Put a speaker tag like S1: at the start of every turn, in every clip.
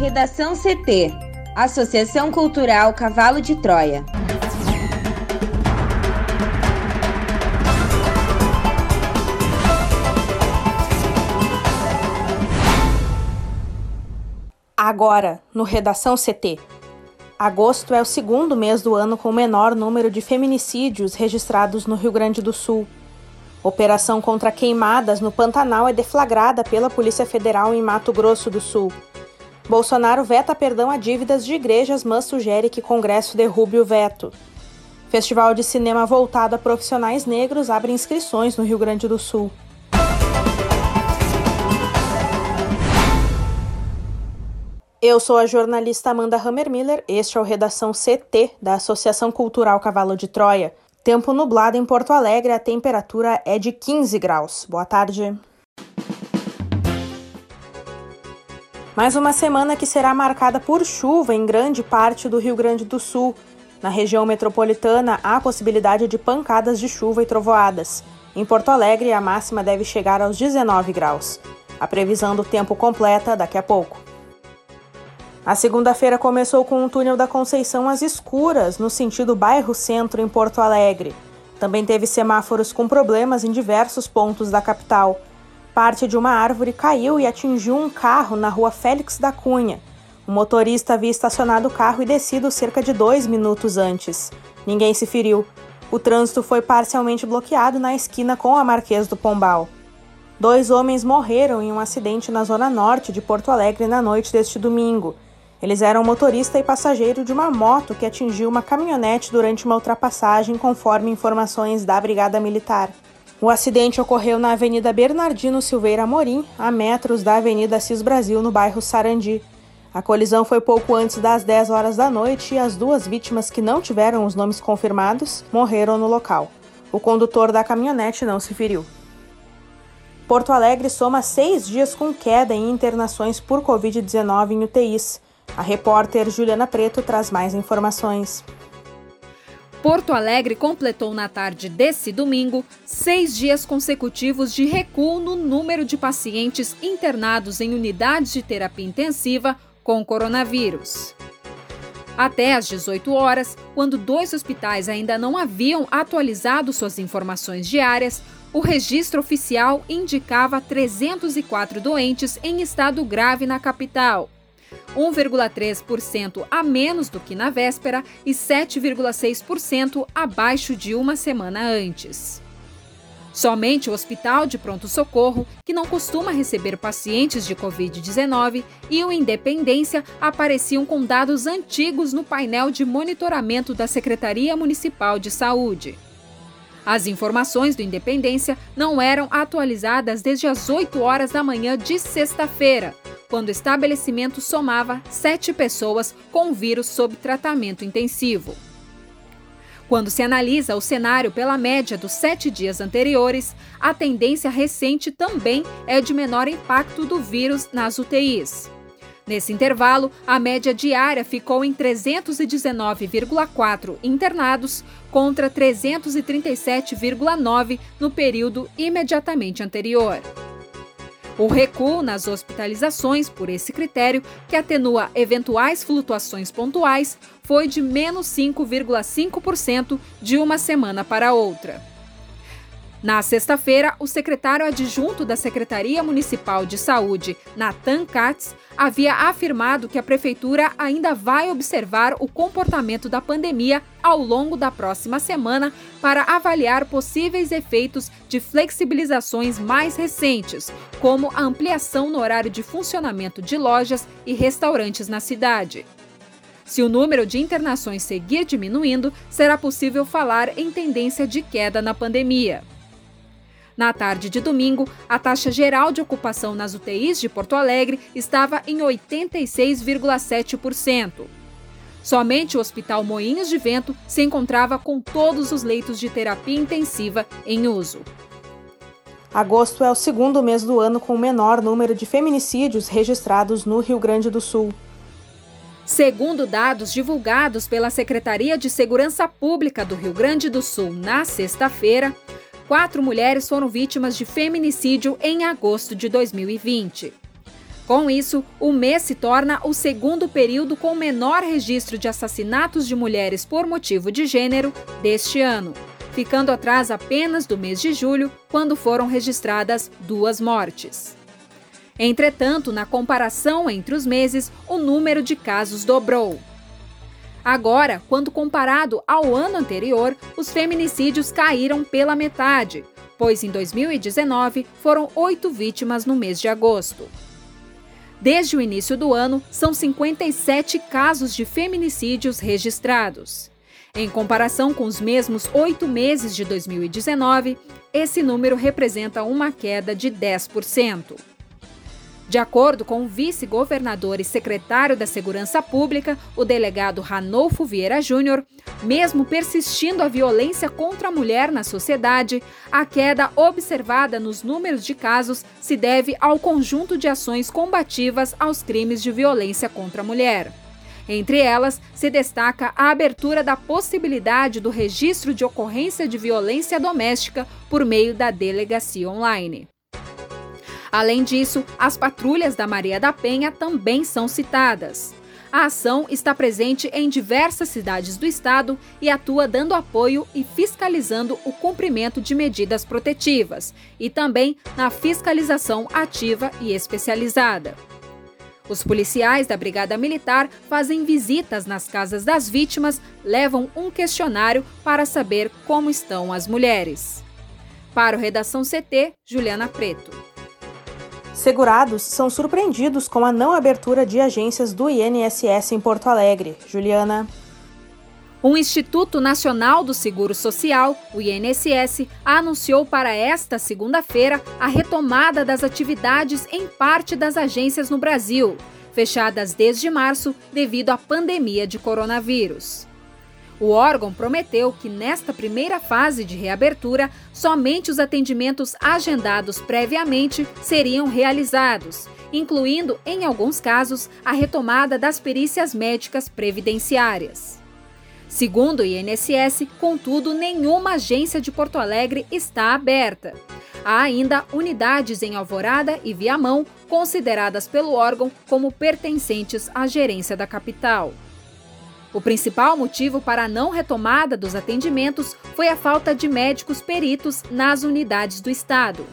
S1: Redação CT Associação Cultural Cavalo de Troia.
S2: Agora, no Redação CT. Agosto é o segundo mês do ano com o menor número de feminicídios registrados no Rio Grande do Sul. Operação contra queimadas no Pantanal é deflagrada pela Polícia Federal em Mato Grosso do Sul. Bolsonaro veta perdão a dívidas de igrejas, mas sugere que Congresso derrube o veto. Festival de cinema voltado a profissionais negros abre inscrições no Rio Grande do Sul. Eu sou a jornalista Amanda Hammermiller, este é o Redação CT da Associação Cultural Cavalo de Troia. Tempo nublado em Porto Alegre, a temperatura é de 15 graus. Boa tarde. Mais uma semana que será marcada por chuva em grande parte do Rio Grande do Sul. Na região metropolitana, há possibilidade de pancadas de chuva e trovoadas. Em Porto Alegre, a máxima deve chegar aos 19 graus. A previsão do tempo completa daqui a pouco. A segunda-feira começou com o túnel da Conceição às escuras, no sentido bairro-centro em Porto Alegre. Também teve semáforos com problemas em diversos pontos da capital. Parte de uma árvore caiu e atingiu um carro na rua Félix da Cunha. O motorista havia estacionado o carro e descido cerca de dois minutos antes. Ninguém se feriu. O trânsito foi parcialmente bloqueado na esquina com a Marquês do Pombal. Dois homens morreram em um acidente na zona norte de Porto Alegre na noite deste domingo. Eles eram motorista e passageiro de uma moto que atingiu uma caminhonete durante uma ultrapassagem, conforme informações da Brigada Militar. O acidente ocorreu na Avenida Bernardino Silveira Amorim, a metros da Avenida Cis Brasil, no bairro Sarandi. A colisão foi pouco antes das 10 horas da noite e as duas vítimas que não tiveram os nomes confirmados morreram no local. O condutor da caminhonete não se feriu. Porto Alegre soma seis dias com queda em internações por Covid-19 em UTIs. A repórter Juliana Preto traz mais informações.
S3: Porto Alegre completou na tarde desse domingo seis dias consecutivos de recuo no número de pacientes internados em unidades de terapia intensiva com coronavírus. Até às 18 horas, quando dois hospitais ainda não haviam atualizado suas informações diárias, o registro oficial indicava 304 doentes em estado grave na capital. 1,3% a menos do que na véspera e 7,6% abaixo de uma semana antes. Somente o Hospital de Pronto Socorro, que não costuma receber pacientes de Covid-19, e o Independência apareciam com dados antigos no painel de monitoramento da Secretaria Municipal de Saúde. As informações do Independência não eram atualizadas desde as 8 horas da manhã de sexta-feira, quando o estabelecimento somava sete pessoas com o vírus sob tratamento intensivo. Quando se analisa o cenário pela média dos sete dias anteriores, a tendência recente também é de menor impacto do vírus nas UTIs. Nesse intervalo, a média diária ficou em 319,4 internados contra 337,9 no período imediatamente anterior. O recuo nas hospitalizações, por esse critério, que atenua eventuais flutuações pontuais, foi de menos 5,5% de uma semana para outra. Na sexta-feira, o secretário adjunto da Secretaria Municipal de Saúde, Nathan Katz, havia afirmado que a prefeitura ainda vai observar o comportamento da pandemia ao longo da próxima semana para avaliar possíveis efeitos de flexibilizações mais recentes, como a ampliação no horário de funcionamento de lojas e restaurantes na cidade. Se o número de internações seguir diminuindo, será possível falar em tendência de queda na pandemia. Na tarde de domingo, a taxa geral de ocupação nas UTIs de Porto Alegre estava em 86,7%. Somente o Hospital Moinhos de Vento se encontrava com todos os leitos de terapia intensiva em uso.
S2: Agosto é o segundo mês do ano com o menor número de feminicídios registrados no Rio Grande do Sul.
S3: Segundo dados divulgados pela Secretaria de Segurança Pública do Rio Grande do Sul na sexta-feira, quatro mulheres foram vítimas de feminicídio em agosto de 2020. Com isso, o mês se torna o segundo período com menor registro de assassinatos de mulheres por motivo de gênero deste ano, ficando atrás apenas do mês de julho, quando foram registradas duas mortes. Entretanto, na comparação entre os meses, o número de casos dobrou. Agora, quando comparado ao ano anterior, os feminicídios caíram pela metade, pois em 2019 foram oito vítimas no mês de agosto. Desde o início do ano, são 57 casos de feminicídios registrados. Em comparação com os mesmos oito meses de 2019, esse número representa uma queda de 10%. De acordo com o vice-governador e secretário da Segurança Pública, o delegado Ranolfo Vieira Júnior, mesmo persistindo a violência contra a mulher na sociedade, a queda observada nos números de casos se deve ao conjunto de ações combativas aos crimes de violência contra a mulher. Entre elas, se destaca a abertura da possibilidade do registro de ocorrência de violência doméstica por meio da delegacia online. Além disso, as patrulhas da Maria da Penha também são citadas. A ação está presente em diversas cidades do estado e atua dando apoio e fiscalizando o cumprimento de medidas protetivas e também na fiscalização ativa e especializada. Os policiais da Brigada Militar fazem visitas nas casas das vítimas, levam um questionário para saber como estão as mulheres. Para o Redação CT, Juliana Preto.
S2: Segurados são surpreendidos com a não abertura de agências do INSS em Porto Alegre. Juliana.
S3: O Instituto Nacional do Seguro Social, o INSS, anunciou para esta segunda-feira a retomada das atividades em parte das agências no Brasil, fechadas desde março devido à pandemia de coronavírus. O órgão prometeu que nesta primeira fase de reabertura, somente os atendimentos agendados previamente seriam realizados, incluindo, em alguns casos, a retomada das perícias médicas previdenciárias. Segundo o INSS, contudo, nenhuma agência de Porto Alegre está aberta. Há ainda unidades em Alvorada e Viamão, consideradas pelo órgão como pertencentes à gerência da capital. O principal motivo para a não retomada dos atendimentos foi a falta de médicos peritos nas unidades do Estado.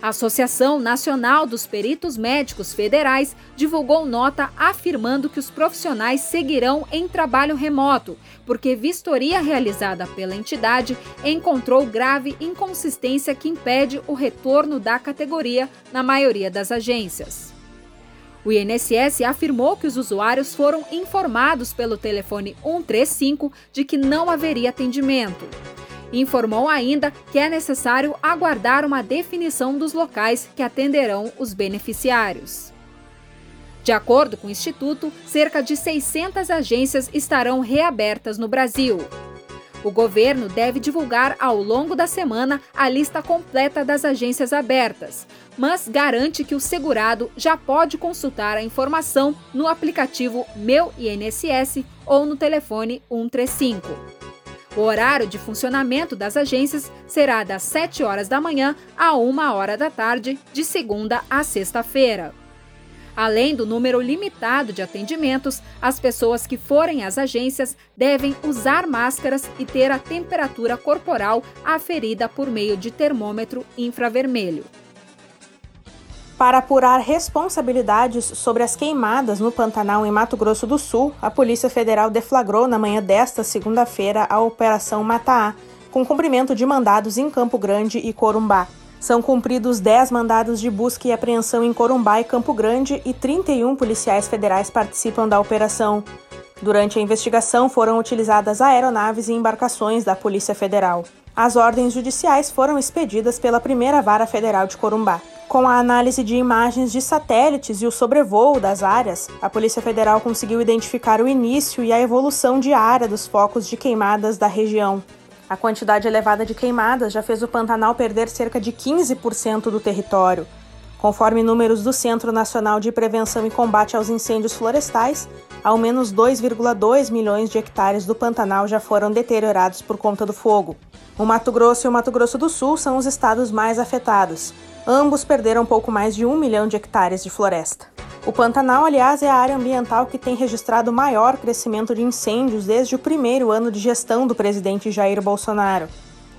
S3: A Associação Nacional dos Peritos Médicos Federais divulgou nota afirmando que os profissionais seguirão em trabalho remoto, porque vistoria realizada pela entidade encontrou grave inconsistência que impede o retorno da categoria na maioria das agências. O INSS afirmou que os usuários foram informados pelo telefone 135 de que não haveria atendimento. Informou ainda que é necessário aguardar uma definição dos locais que atenderão os beneficiários. De acordo com o Instituto, cerca de 600 agências estarão reabertas no Brasil. O governo deve divulgar ao longo da semana a lista completa das agências abertas, mas garante que o segurado já pode consultar a informação no aplicativo Meu INSS ou no telefone 135. O horário de funcionamento das agências será das 7 horas da manhã a 1 hora da tarde, de segunda a sexta-feira. Além do número limitado de atendimentos, as pessoas que forem às agências devem usar máscaras e ter a temperatura corporal aferida por meio de termômetro infravermelho.
S2: Para apurar responsabilidades sobre as queimadas no Pantanal em Mato Grosso do Sul, a Polícia Federal deflagrou na manhã desta segunda-feira a Operação Mataá, com cumprimento de mandados em Campo Grande e Corumbá. São cumpridos 10 mandados de busca e apreensão em Corumbá e Campo Grande e 31 policiais federais participam da operação. Durante a investigação foram utilizadas aeronaves e embarcações da Polícia Federal. As ordens judiciais foram expedidas pela primeira vara federal de Corumbá. Com a análise de imagens de satélites e o sobrevoo das áreas, a Polícia Federal conseguiu identificar o início e a evolução diária dos focos de queimadas da região. A quantidade elevada de queimadas já fez o Pantanal perder cerca de 15% do território. Conforme números do Centro Nacional de Prevenção e Combate aos Incêndios Florestais, ao menos 2,2 milhões de hectares do Pantanal já foram deteriorados por conta do fogo. O Mato Grosso e o Mato Grosso do Sul são os estados mais afetados. Ambos perderam pouco mais de um milhão de hectares de floresta. O Pantanal, aliás, é a área ambiental que tem registrado o maior crescimento de incêndios desde o primeiro ano de gestão do presidente Jair Bolsonaro.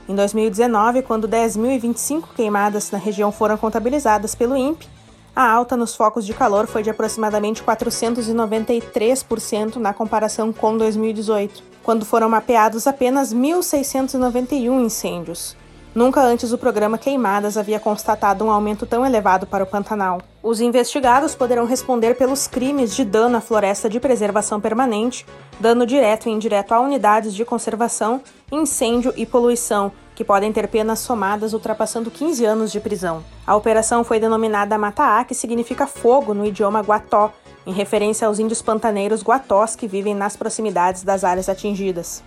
S2: Em 2019, quando 10.025 queimadas na região foram contabilizadas pelo INPE, a alta nos focos de calor foi de aproximadamente 493% na comparação com 2018, quando foram mapeados apenas 1.691 incêndios. Nunca antes o programa Queimadas havia constatado um aumento tão elevado para o Pantanal. Os investigados poderão responder pelos crimes de dano à floresta de preservação permanente, dano direto e indireto a unidades de conservação, incêndio e poluição, que podem ter penas somadas ultrapassando 15 anos de prisão. A operação foi denominada Mataá, que significa fogo no idioma guató, em referência aos índios pantaneiros guatós que vivem nas proximidades das áreas atingidas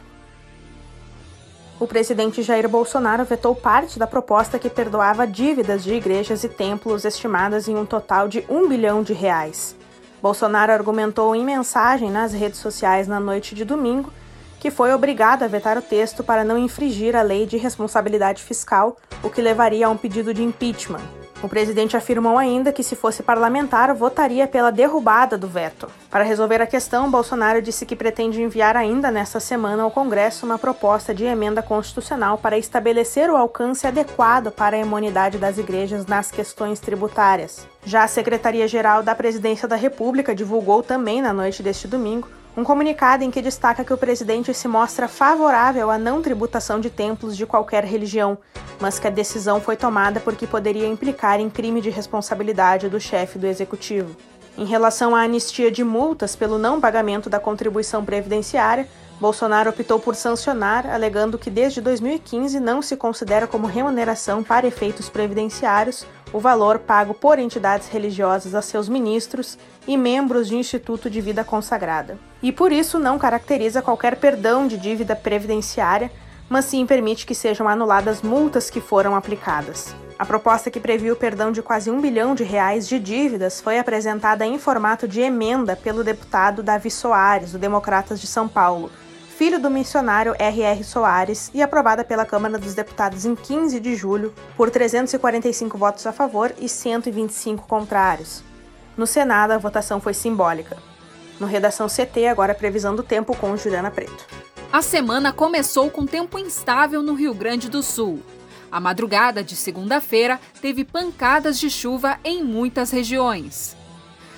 S2: o presidente Jair Bolsonaro vetou parte da proposta que perdoava dívidas de igrejas e templos estimadas em um total de um bilhão de reais. Bolsonaro argumentou em mensagem nas redes sociais na noite de domingo que foi obrigado a vetar o texto para não infringir a lei de responsabilidade fiscal, o que levaria a um pedido de impeachment. O presidente afirmou ainda que, se fosse parlamentar, votaria pela derrubada do veto. Para resolver a questão, Bolsonaro disse que pretende enviar ainda nesta semana ao Congresso uma proposta de emenda constitucional para estabelecer o alcance adequado para a imunidade das igrejas nas questões tributárias. Já a Secretaria-Geral da Presidência da República divulgou também na noite deste domingo um comunicado em que destaca que o presidente se mostra favorável à não tributação de templos de qualquer religião, mas que a decisão foi tomada porque poderia implicar em crime de responsabilidade do chefe do executivo. Em relação à anistia de multas pelo não pagamento da contribuição previdenciária, Bolsonaro optou por sancionar, alegando que desde 2015 não se considera como remuneração para efeitos previdenciários o valor pago por entidades religiosas a seus ministros e membros de instituto de vida consagrada. E por isso não caracteriza qualquer perdão de dívida previdenciária, mas sim permite que sejam anuladas multas que foram aplicadas. A proposta que previu o perdão de quase um bilhão de reais de dívidas foi apresentada em formato de emenda pelo deputado Davi Soares, do Democratas de São Paulo, filho do missionário R.R. Soares, e aprovada pela Câmara dos Deputados em 15 de julho por 345 votos a favor e 125 contrários. No Senado, a votação foi simbólica. No Redação CT, agora previsão do tempo com Juliana Preto.
S3: A semana começou com tempo instável no Rio Grande do Sul. A madrugada de segunda-feira teve pancadas de chuva em muitas regiões.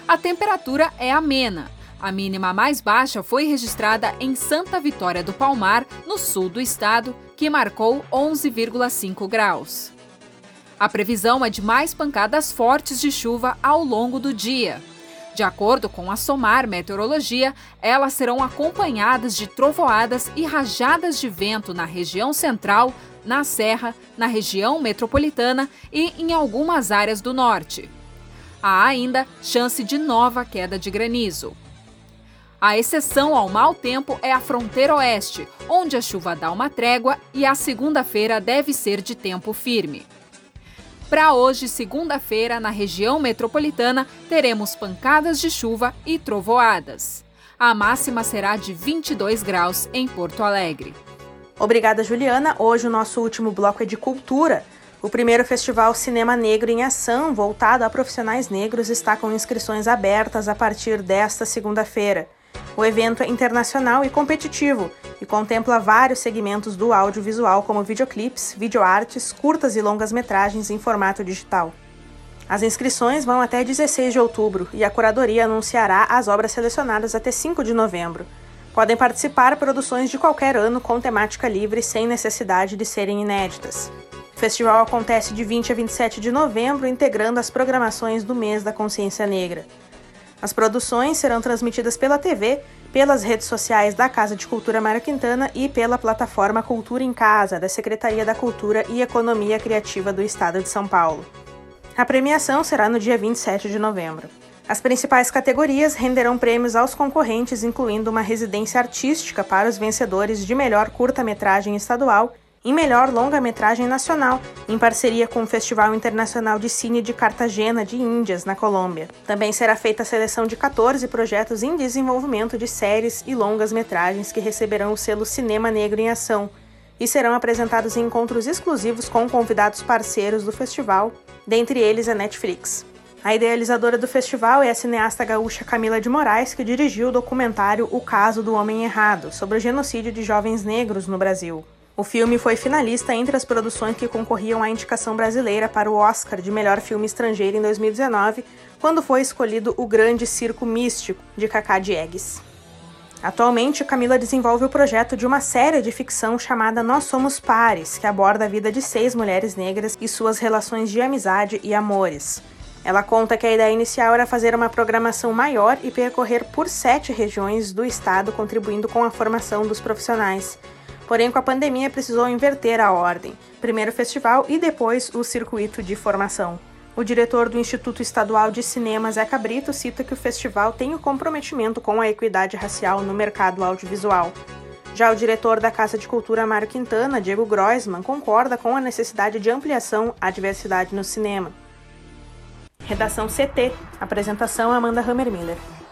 S3: A temperatura é amena, a mínima mais baixa foi registrada em Santa Vitória do Palmar, no sul do estado, que marcou 11,5 graus. A previsão é de mais pancadas fortes de chuva ao longo do dia. De acordo com a SOMAR Meteorologia, elas serão acompanhadas de trovoadas e rajadas de vento na região central, na Serra, na região metropolitana e em algumas áreas do norte. Há ainda chance de nova queda de granizo. A exceção ao mau tempo é a fronteira oeste, onde a chuva dá uma trégua e a segunda-feira deve ser de tempo firme. Para hoje, segunda-feira, na região metropolitana, teremos pancadas de chuva e trovoadas. A máxima será de 22 graus em Porto Alegre.
S2: Obrigada, Juliana. Hoje o nosso último bloco é de cultura. O primeiro festival Cinema Negro em Ação, voltado a profissionais negros, está com inscrições abertas a partir desta segunda-feira. O evento é internacional e competitivo e contempla vários segmentos do audiovisual, como videoclipes, videoartes, curtas e longas metragens em formato digital. As inscrições vão até 16 de outubro e a curadoria anunciará as obras selecionadas até 5 de novembro. Podem participar produções de qualquer ano com temática livre sem necessidade de serem inéditas. O festival acontece de 20 a 27 de novembro, integrando as programações do mês da consciência negra. As produções serão transmitidas pela TV, pelas redes sociais da Casa de Cultura Mário Quintana e pela plataforma Cultura em Casa, da Secretaria da Cultura e Economia Criativa do Estado de São Paulo. A premiação será no dia 27 de novembro. As principais categorias renderão prêmios aos concorrentes, incluindo uma residência artística para os vencedores de melhor curta-metragem estadual em melhor longa-metragem nacional, em parceria com o Festival Internacional de Cine de Cartagena de Índias, na Colômbia. Também será feita a seleção de 14 projetos em desenvolvimento de séries e longas-metragens que receberão o selo Cinema Negro em Ação e serão apresentados em encontros exclusivos com convidados parceiros do festival, dentre eles a Netflix. A idealizadora do festival é a cineasta gaúcha Camila de Moraes, que dirigiu o documentário O Caso do Homem Errado, sobre o genocídio de jovens negros no Brasil. O filme foi finalista entre as produções que concorriam à indicação brasileira para o Oscar de melhor filme estrangeiro em 2019, quando foi escolhido O Grande Circo Místico, de Cacá Diegues. Atualmente, Camila desenvolve o projeto de uma série de ficção chamada Nós Somos Pares, que aborda a vida de seis mulheres negras e suas relações de amizade e amores. Ela conta que a ideia inicial era fazer uma programação maior e percorrer por sete regiões do estado, contribuindo com a formação dos profissionais. Porém, com a pandemia, precisou inverter a ordem: primeiro o festival e depois o circuito de formação. O diretor do Instituto Estadual de Cinema, Zeca Brito, cita que o festival tem o um comprometimento com a equidade racial no mercado audiovisual. Já o diretor da Casa de Cultura, Mário Quintana, Diego Groisman, concorda com a necessidade de ampliação à diversidade no cinema. Redação CT. Apresentação Amanda Hammermiller.